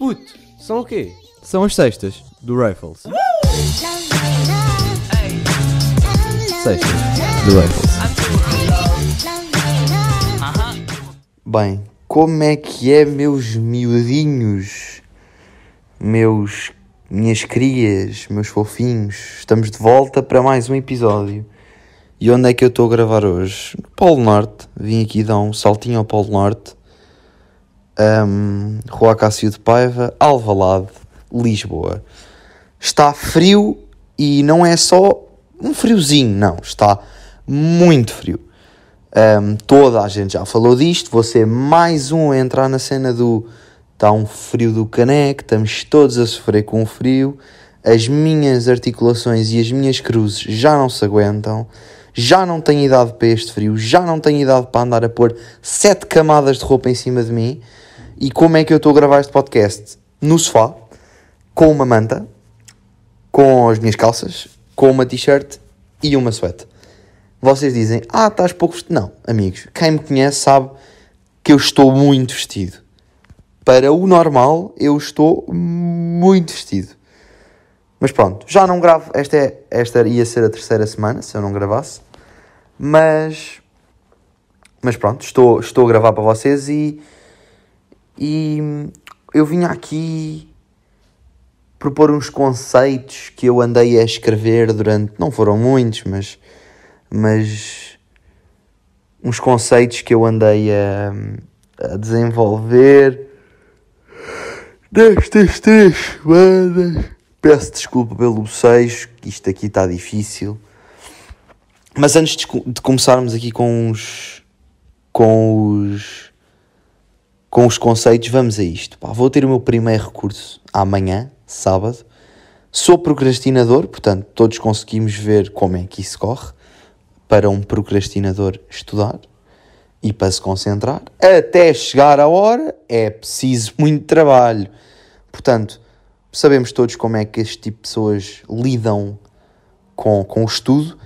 Puto, são o quê? São as sextas do Rifles. Sextas do Rifles. Bem, como é que é, meus miudinhos? Meus. minhas crias, meus fofinhos? Estamos de volta para mais um episódio. E onde é que eu estou a gravar hoje? No Polo Norte. Vim aqui dar um saltinho ao Polo Norte. Um, Rua Cássio de Paiva, Alvalade, Lisboa. Está frio e não é só um friozinho, não. Está muito frio. Um, toda a gente já falou disto. Ser mais um a entrar na cena do está um frio do caneco, estamos todos a sofrer com o frio. As minhas articulações e as minhas cruzes já não se aguentam. Já não tenho idade para este frio, já não tenho idade para andar a pôr sete camadas de roupa em cima de mim. E como é que eu estou a gravar este podcast? No sofá, com uma manta, com as minhas calças, com uma t-shirt e uma suéte. Vocês dizem, ah, estás pouco vestido. Não, amigos, quem me conhece sabe que eu estou muito vestido. Para o normal, eu estou muito vestido. Mas pronto, já não gravo. Esta, é, esta ia ser a terceira semana, se eu não gravasse. Mas. Mas pronto, estou, estou a gravar para vocês e. E eu vim aqui propor uns conceitos que eu andei a escrever durante. Não foram muitos, mas. Mas. Uns conceitos que eu andei a, a desenvolver destas três semanas. Peço desculpa pelo bocejo, que isto aqui está difícil. Mas antes de, de começarmos aqui com os. com os. Com os conceitos, vamos a isto. Pá, vou ter o meu primeiro recurso amanhã, sábado. Sou procrastinador, portanto, todos conseguimos ver como é que isso corre para um procrastinador estudar e para se concentrar. Até chegar a hora é preciso muito trabalho. Portanto, sabemos todos como é que este tipo de pessoas lidam com, com o estudo.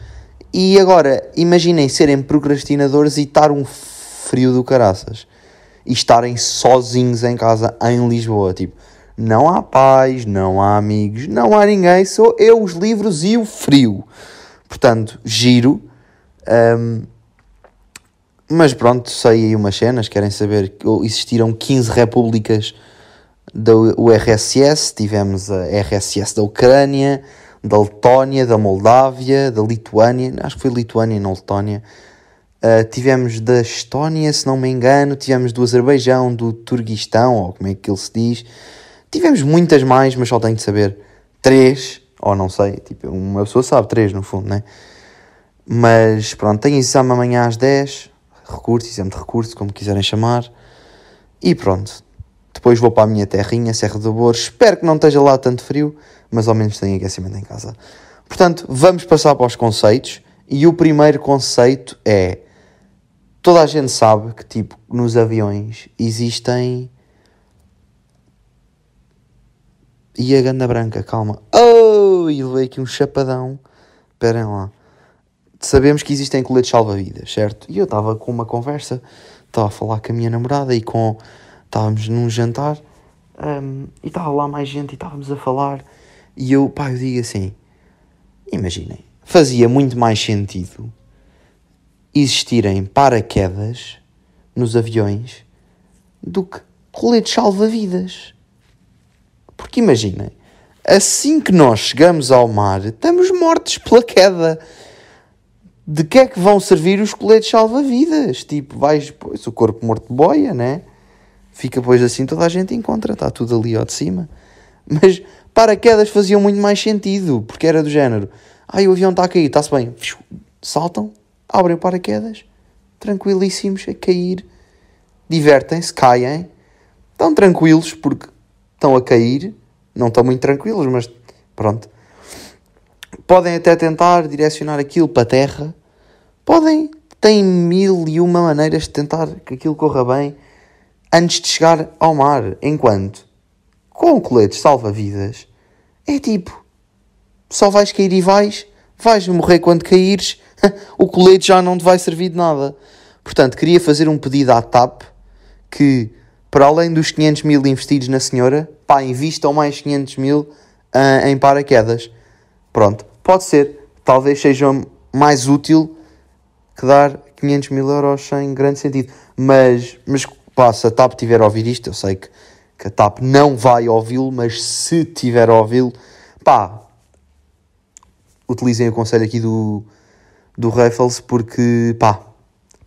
E agora, imaginem serem procrastinadores e estar um frio do caraças. E estarem sozinhos em casa em Lisboa. Tipo, não há pais, não há amigos, não há ninguém, sou eu, os livros e o frio. Portanto, giro. Um, mas pronto, sei aí umas cenas, querem saber existiram 15 repúblicas da URSS, tivemos a RSS da Ucrânia, da Letónia, da Moldávia, da Lituânia, acho que foi Lituânia e não Letónia. Uh, tivemos da Estónia, se não me engano, tivemos do Azerbaijão, do Turguistão, ou como é que ele se diz. Tivemos muitas mais, mas só tenho de saber três, ou não sei, tipo, uma pessoa sabe três no fundo, né? Mas pronto, tenho exame amanhã às 10, recurso, exame de recurso, como quiserem chamar. E pronto. Depois vou para a minha terrinha, Serra do Bor. Espero que não esteja lá tanto frio, mas ao menos tenho aquecimento em casa. Portanto, vamos passar para os conceitos. E o primeiro conceito é: toda a gente sabe que, tipo, nos aviões existem. E a ganda branca, calma. Oh! E levei aqui um chapadão. Esperem lá sabemos que existem coletes salva-vidas, certo? E eu estava com uma conversa, estava a falar com a minha namorada e com. Estávamos num jantar um, e estava lá mais gente e estávamos a falar. E eu, pá, eu digo assim: imaginem, fazia muito mais sentido existirem paraquedas nos aviões do que coletes salva-vidas. Porque imaginem, assim que nós chegamos ao mar, estamos mortos pela queda de que é que vão servir os coletes salva-vidas? Tipo, vais, pois, o corpo morto boia, né? Fica, pois, assim toda a gente encontra, está tudo ali ao de cima. Mas paraquedas faziam muito mais sentido, porque era do género: ai, o avião está a cair, está-se bem. Saltam, abrem paraquedas, tranquilíssimos, a cair, divertem-se, caem, estão tranquilos porque estão a cair, não estão muito tranquilos, mas pronto. Podem até tentar direcionar aquilo para a terra, podem, têm mil e uma maneiras de tentar que aquilo corra bem antes de chegar ao mar. Enquanto com coletes salva-vidas é tipo, só vais cair e vais, vais morrer quando caíres, o colete já não te vai servir de nada. Portanto, queria fazer um pedido à TAP que, para além dos 500 mil investidos na senhora, pá, invistam mais 500 mil ah, em paraquedas. Pronto, pode ser. Talvez seja mais útil que dar 500 mil euros sem grande sentido. Mas, mas pá, se a TAP tiver a ouvir isto, eu sei que, que a TAP não vai ouvi-lo, mas se tiver a ouvi-lo, pá, utilizem o conselho aqui do, do Raffles porque, pá,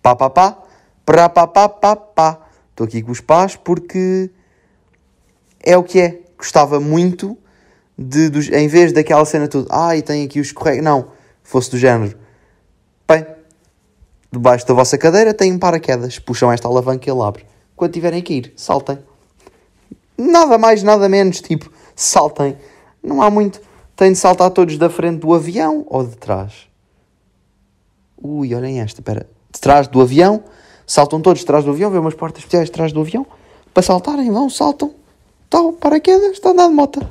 pá, pá, pá, pra, pá, pá, pá, pá. Estou aqui com os pás porque é o que é. Gostava muito de, dos, em vez daquela cena tudo, ai, tem aqui os escorrega, não, fosse do género, bem, debaixo da vossa cadeira tem um paraquedas, puxam esta alavanca e ele abre. Quando tiverem que ir, saltem. Nada mais, nada menos, tipo, saltem. Não há muito. Têm de saltar todos da frente do avião ou de trás? Ui, olhem esta, espera. De trás do avião, saltam todos de trás do avião, vê umas portas especiais de trás do avião, para saltarem, vão, saltam. Tal, paraquedas, está a andar de moto.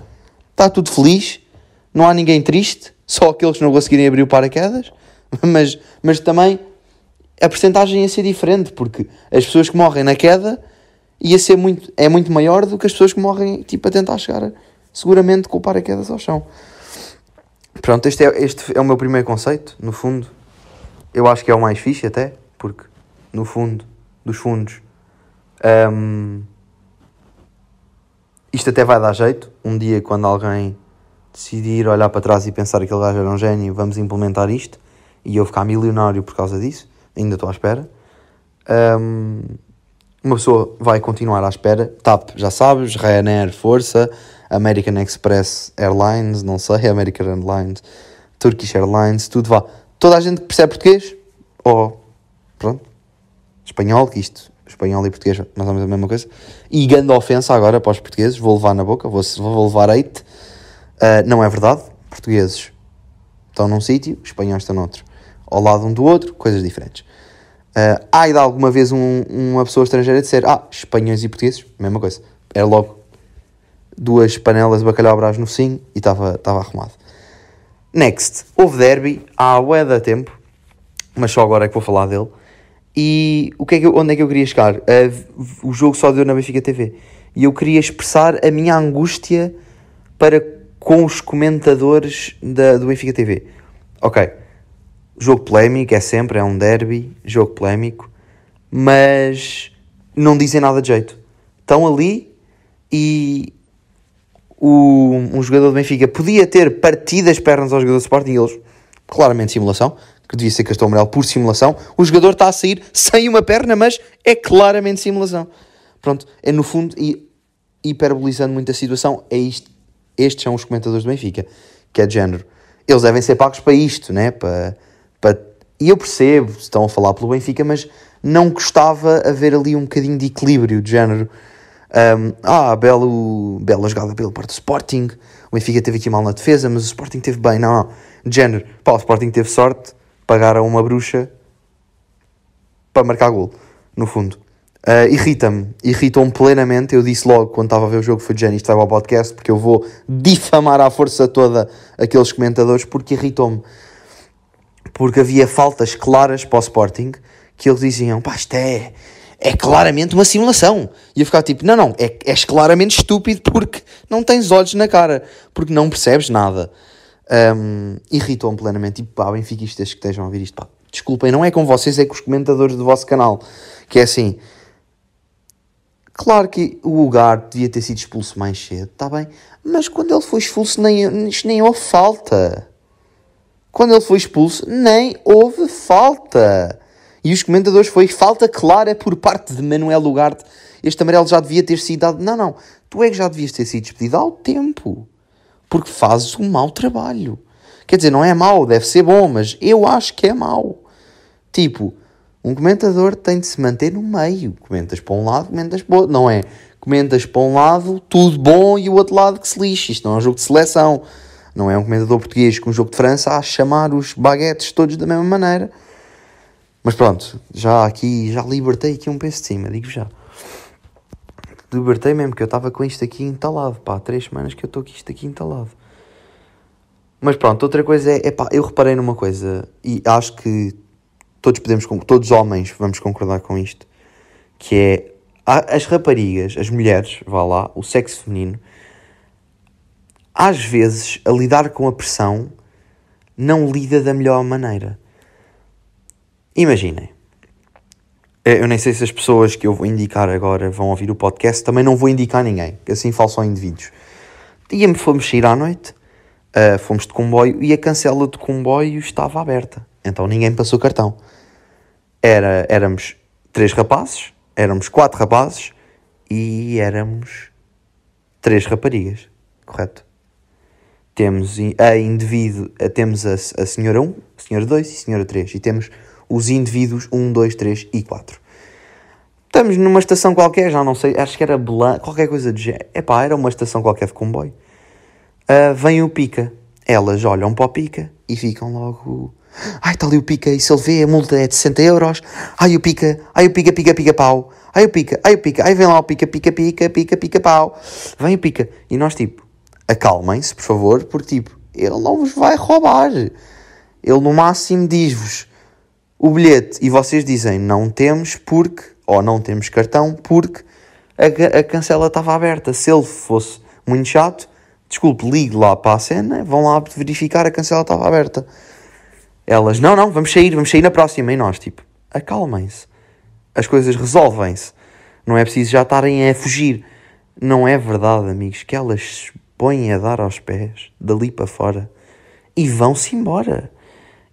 Está tudo feliz, não há ninguém triste, só aqueles que não conseguirem abrir o paraquedas, mas, mas também a porcentagem ia ser diferente, porque as pessoas que morrem na queda ia ser muito, é muito maior do que as pessoas que morrem tipo, a tentar chegar seguramente com o paraquedas ao chão. Pronto, este é, este é o meu primeiro conceito, no fundo. Eu acho que é o mais fixe até, porque no fundo dos fundos hum, isto até vai dar jeito. Um dia, quando alguém decidir olhar para trás e pensar que aquele gajo era um gênio, vamos implementar isto e eu ficar milionário por causa disso. Ainda estou à espera. Um, uma pessoa vai continuar à espera. TAP, já sabes, Ryanair, Força, American Express Airlines, não sei, American Airlines, Turkish Airlines, tudo vá. Toda a gente que percebe português, ou pronto, espanhol, que isto, espanhol e português, mais ou menos a mesma coisa. E grande ofensa agora para os portugueses, vou levar na boca, vou, vou levar hate. Uh, não é verdade, portugueses estão num sítio, espanhóis estão noutro. Ao lado um do outro, coisas diferentes. Uh, há de alguma vez um, uma pessoa estrangeira dizer, ah, espanhóis e portugueses, mesma coisa. Era logo duas panelas de bacalhau brás no sim e estava arrumado. Next, houve derby há ué da tempo, mas só agora é que vou falar dele. E o que é que eu, onde é que eu queria chegar? Uh, o jogo só deu na Benfica TV. E eu queria expressar a minha angústia para com os comentadores da, do Benfica TV. Ok, jogo polémico, é sempre, é um derby, jogo polémico, mas não dizem nada de jeito. Estão ali e o, um jogador do Benfica podia ter partido as pernas ao jogador do Sporting e eles, claramente simulação, que devia ser cartão amarelo por simulação. O jogador está a sair sem uma perna, mas é claramente simulação. Pronto, é no fundo, e hiperbolizando muito a situação, é isto. Estes são os comentadores do Benfica, que é de género. Eles devem ser pagos para isto, né? Para, para... E eu percebo, estão a falar pelo Benfica, mas não gostava haver ali um bocadinho de equilíbrio, de género. Um, ah, belo, bela jogada pelo Porto Sporting. O Benfica teve aqui mal na defesa, mas o Sporting teve bem. Não, não. Género, pá, o Sporting teve sorte pagar a uma bruxa para marcar gol, no fundo. Uh, irrita-me, irritou-me plenamente. Eu disse logo quando estava a ver o jogo, foi de isto vai ao podcast, porque eu vou difamar à força toda aqueles comentadores, porque irritou-me. Porque havia faltas claras para o Sporting que eles diziam: pá, isto é, é claramente uma simulação. E eu ficava tipo: não, não, é, és claramente estúpido porque não tens olhos na cara, porque não percebes nada. Um, Irritou-me plenamente. Tipo, pá, benfiquistas que estejam a ouvir isto, pá, desculpem, não é com vocês, é com os comentadores do vosso canal. Que é assim, claro que o Ugarte devia ter sido expulso mais cedo, está bem, mas quando ele foi expulso, nem, nem houve falta. Quando ele foi expulso, nem houve falta. E os comentadores foi falta clara por parte de Manuel Ugarte. Este amarelo já devia ter sido dado. Não, não. Tu é que já devias ter sido despedido ao tempo porque fazes um mau trabalho. Quer dizer, não é mau, deve ser bom, mas eu acho que é mau. Tipo, um comentador tem de se manter no meio. Comentas para um lado, comentas para o outro. Não é comentas para um lado, tudo bom, e o outro lado que se lixe. Isto não é um jogo de seleção. Não é um comentador português com um jogo de França a chamar os baguetes todos da mesma maneira. Mas pronto, já aqui, já libertei aqui um peso de cima, digo já libertei mesmo, que eu estava com isto aqui entalado, pá, há três semanas que eu estou com isto aqui entalado. Mas pronto, outra coisa é, é pá, eu reparei numa coisa, e acho que todos podemos, todos os homens vamos concordar com isto, que é, As raparigas, as mulheres, vá lá, o sexo feminino, às vezes, a lidar com a pressão, não lida da melhor maneira. Imaginem. Eu nem sei se as pessoas que eu vou indicar agora vão ouvir o podcast, também não vou indicar ninguém, assim falo só indivíduos. E fomos sair à noite, uh, fomos de comboio e a cancela de comboio estava aberta. Então ninguém passou cartão. Era, éramos três rapazes, éramos quatro rapazes e éramos três raparigas, correto? temos a indivíduo, temos a, a senhora 1, a senhora 2 e a senhora 3. E temos os indivíduos 1, 2, 3 e 4. Estamos numa estação qualquer, já não sei, acho que era qualquer coisa de género. Epá, era uma estação qualquer de comboio. Uh, vem o Pica. Elas olham para o Pica e ficam logo... Ai, está ali o Pica, e se ele vê, a multa é de 60 euros. Ai, o Pica, ai, o Pica, Pica, Pica, pau. Ai, o Pica, ai, o Pica, ai, vem lá o Pica, Pica, Pica, Pica, Pica, pau. Vem o Pica. E nós, tipo, acalmem-se, por favor, porque tipo, ele não vos vai roubar. Ele no máximo diz-vos o bilhete e vocês dizem não temos porque, ou não temos cartão porque a, a cancela estava aberta. Se ele fosse muito chato, desculpe, ligue lá para a cena, vão lá verificar a cancela estava aberta. Elas, não, não, vamos sair, vamos sair na próxima. E nós, tipo, acalmem-se. As coisas resolvem-se. Não é preciso já estarem a fugir. Não é verdade, amigos, que elas põem a dar aos pés, dali para fora, e vão-se embora.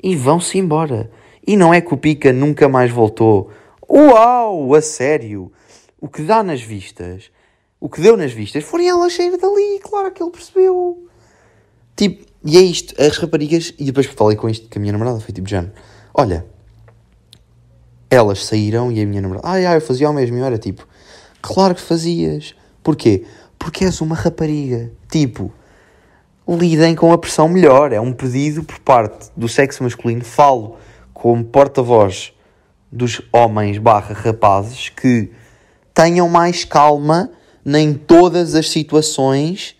E vão-se embora. E não é que o Pica nunca mais voltou. Uau, a sério! O que dá nas vistas, o que deu nas vistas, foram elas sair dali, claro que ele percebeu. Tipo, e é isto, as raparigas, e depois falei com isto com a minha namorada, foi tipo, Jano, olha, elas saíram e a minha namorada, ai, ai, eu fazia o mesmo, e era tipo, claro que fazias. Porquê? porque és uma rapariga. Tipo, lidem com a pressão melhor. É um pedido por parte do sexo masculino. Falo como porta-voz dos homens barra rapazes que tenham mais calma. Nem todas as situações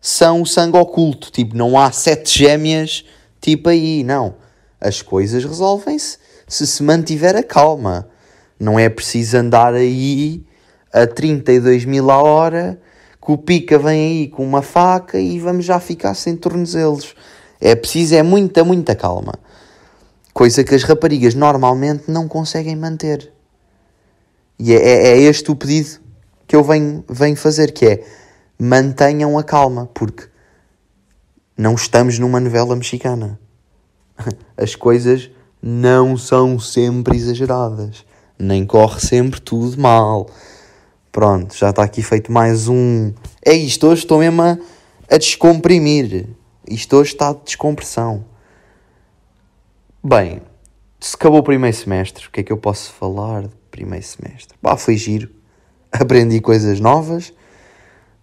são o sangue oculto. Tipo, não há sete gêmeas tipo aí. Não. As coisas resolvem-se se se mantiver a calma. Não é preciso andar aí a 32 mil a hora que o pica vem aí com uma faca e vamos já ficar sem tornozelos. É preciso, é muita, muita calma. Coisa que as raparigas normalmente não conseguem manter. E é, é, é este o pedido que eu venho, venho fazer, que é mantenham a calma, porque não estamos numa novela mexicana. As coisas não são sempre exageradas, nem corre sempre tudo mal. Pronto, já está aqui feito mais um. É isto, hoje estou mesmo a, a descomprimir. Isto hoje está de descompressão. Bem, se acabou o primeiro semestre, o que é que eu posso falar do primeiro semestre? Bah, foi giro. Aprendi coisas novas.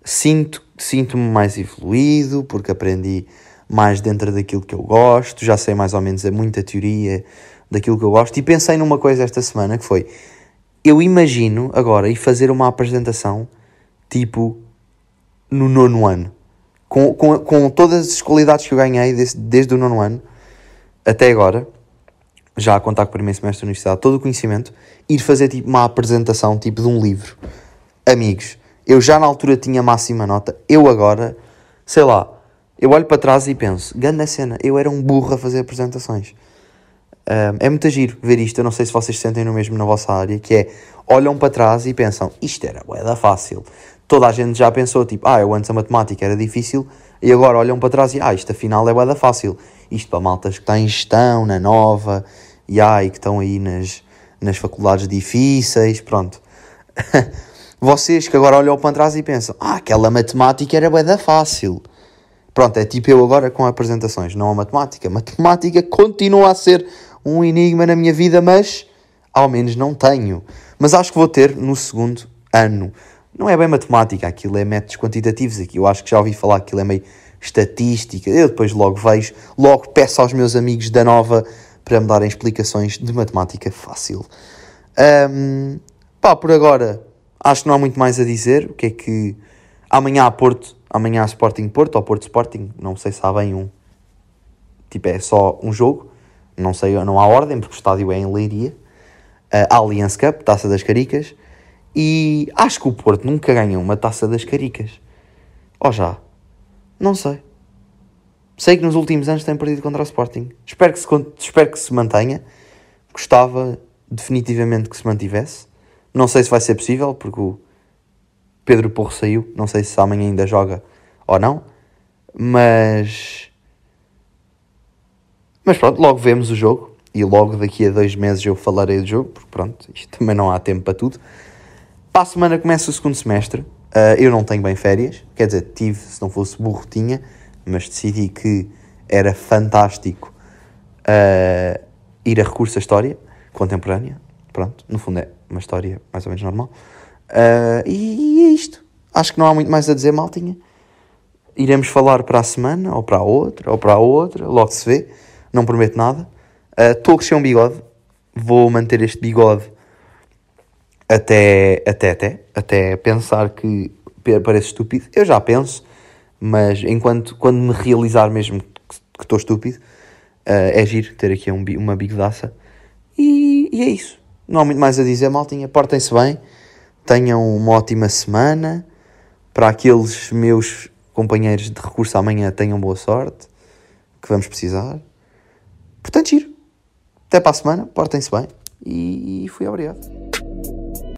Sinto, sinto-me mais evoluído, porque aprendi mais dentro daquilo que eu gosto. Já sei mais ou menos a muita teoria daquilo que eu gosto. E pensei numa coisa esta semana que foi eu imagino agora ir fazer uma apresentação tipo no nono ano, com, com, com todas as qualidades que eu ganhei desde, desde o nono ano até agora, já a contar com o primeiro semestre da universidade, todo o conhecimento, ir fazer tipo uma apresentação tipo de um livro. Amigos, eu já na altura tinha máxima nota, eu agora, sei lá, eu olho para trás e penso, grande cena, eu era um burro a fazer apresentações é muito giro ver isto. Eu não sei se vocês sentem no mesmo na vossa área, que é olham para trás e pensam isto era da fácil. Toda a gente já pensou tipo, ah, eu antes a matemática era difícil e agora olham para trás e ah, isto afinal é da fácil. Isto para maltas que têm gestão na nova e e que estão aí nas, nas faculdades difíceis, pronto. vocês que agora olham para trás e pensam, ah, aquela matemática era da fácil. Pronto, é tipo eu agora com apresentações, não a matemática. Matemática continua a ser um enigma na minha vida, mas ao menos não tenho. Mas acho que vou ter no segundo ano. Não é bem matemática, aquilo é métodos quantitativos aqui. Eu acho que já ouvi falar que aquilo é meio estatística. Eu depois logo vejo, logo peço aos meus amigos da Nova para me darem explicações de matemática fácil. Um, pá, por agora acho que não há muito mais a dizer. O que é que amanhã há Porto, amanhã há Sporting Porto ou Porto Sporting, não sei se há bem um. Tipo, é só um jogo não sei, não há ordem, porque o estádio é em Leiria, a Allianz Cup, Taça das Caricas, E acho que o Porto nunca ganhou uma taça das caricas. Ou já? Não sei. Sei que nos últimos anos tem perdido contra o Sporting. Espero que se, espero que se mantenha. Gostava definitivamente que se mantivesse. Não sei se vai ser possível, porque o Pedro Porro saiu. Não sei se amanhã ainda joga ou não. Mas. Mas pronto, logo vemos o jogo. E logo daqui a dois meses eu falarei do jogo, porque pronto, isto também não há tempo para tudo. Para a semana começa o segundo semestre. Ah, eu não tenho bem férias, quer dizer, tive, se não fosse burro, tinha, mas decidi que era fantástico ah, ir a recurso à história contemporânea. Pronto, no fundo é uma história mais ou menos normal. Ah, e é isto. Acho que não há muito mais a dizer, maltinha. Iremos falar para a semana, ou para a outra, ou para a outra, logo se vê. Não prometo nada. Estou a crescer um bigode. Vou manter este bigode até, até, até, até pensar que parece estúpido. Eu já penso, mas enquanto, quando me realizar mesmo que estou estúpido, eh, é giro ter aqui um, uma bigodaça. E, e é isso. Não há muito mais a dizer, maltinha. Portem-se bem, tenham uma ótima semana. Para aqueles meus companheiros de recurso amanhã, tenham boa sorte, que vamos precisar. Portanto, giro. Até para a semana, portem-se bem e fui obrigado.